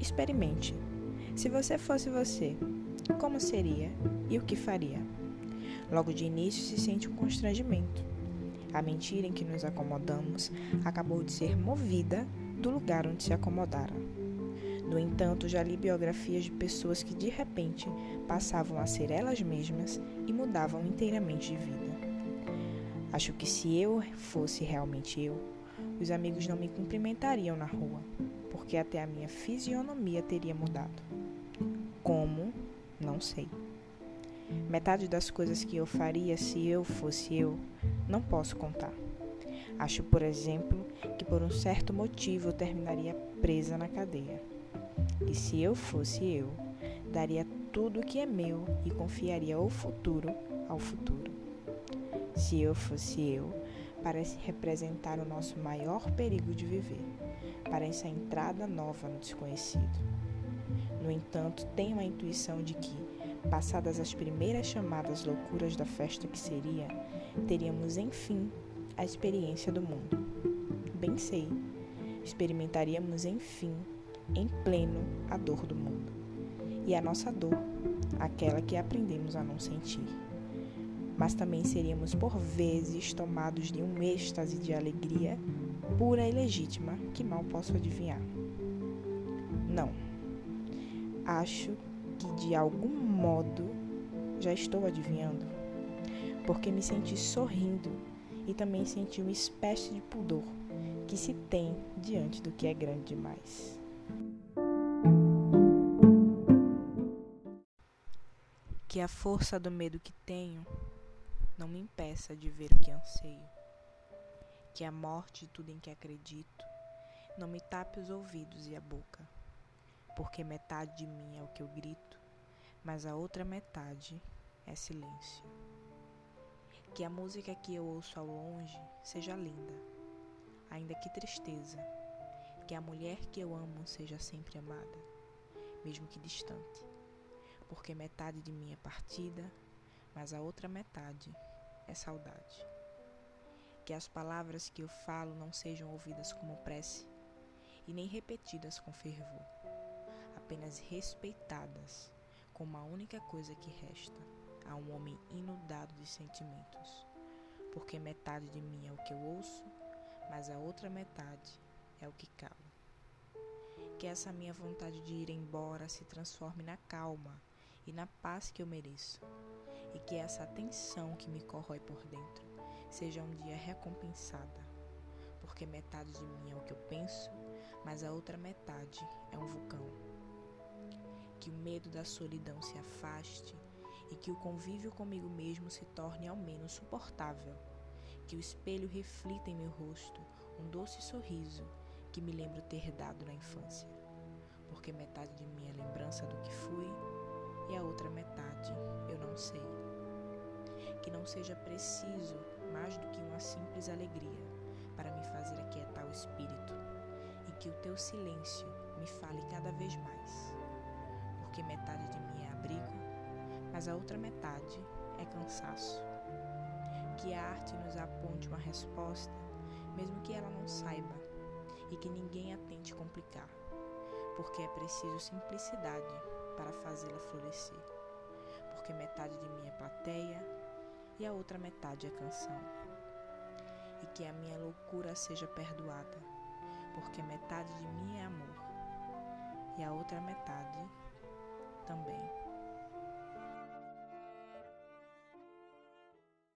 Experimente. Se você fosse você, como seria e o que faria? Logo de início se sente um constrangimento. A mentira em que nos acomodamos acabou de ser movida do lugar onde se acomodaram. No entanto, já li biografias de pessoas que de repente passavam a ser elas mesmas e mudavam inteiramente de vida. Acho que se eu fosse realmente eu, os amigos não me cumprimentariam na rua, porque até a minha fisionomia teria mudado. Como? Não sei. Metade das coisas que eu faria se eu fosse eu, não posso contar. Acho, por exemplo, que por um certo motivo eu terminaria presa na cadeia. E se eu fosse eu, daria tudo o que é meu e confiaria o futuro ao futuro. Se eu fosse eu, parece representar o nosso maior perigo de viver, para essa entrada nova no desconhecido. No entanto, tenho a intuição de que, passadas as primeiras chamadas loucuras da festa que seria, teríamos enfim a experiência do mundo. Bem sei, experimentaríamos enfim, em pleno, a dor do mundo. E a nossa dor, aquela que aprendemos a não sentir mas também seríamos por vezes tomados de um êxtase de alegria pura e legítima que mal posso adivinhar. Não. Acho que de algum modo já estou adivinhando, porque me senti sorrindo e também senti uma espécie de pudor que se tem diante do que é grande demais. Que a força do medo que tenho não me impeça de ver o que anseio. Que a morte e tudo em que acredito não me tape os ouvidos e a boca, porque metade de mim é o que eu grito, mas a outra metade é silêncio. Que a música que eu ouço ao longe seja linda, ainda que tristeza. Que a mulher que eu amo seja sempre amada, mesmo que distante, porque metade de mim é partida mas a outra metade é saudade. Que as palavras que eu falo não sejam ouvidas como prece e nem repetidas com fervor, apenas respeitadas como a única coisa que resta a um homem inundado de sentimentos, porque metade de mim é o que eu ouço, mas a outra metade é o que calo. Que essa minha vontade de ir embora se transforme na calma e na paz que eu mereço, e que essa atenção que me corrói por dentro seja um dia recompensada, porque metade de mim é o que eu penso, mas a outra metade é um vulcão. Que o medo da solidão se afaste e que o convívio comigo mesmo se torne ao menos suportável. Que o espelho reflita em meu rosto um doce sorriso que me lembro ter dado na infância, porque metade de mim é lembrança do que fui e a outra metade eu não sei. Que não seja preciso alegria para me fazer aquietar o espírito e que o teu silêncio me fale cada vez mais. Porque metade de mim é abrigo, mas a outra metade é cansaço. Que a arte nos aponte uma resposta, mesmo que ela não saiba, e que ninguém a tente complicar, porque é preciso simplicidade para fazê-la florescer, porque metade de mim é plateia e a outra metade é canção. E que a minha loucura seja perdoada, porque metade de mim é amor e a outra metade também.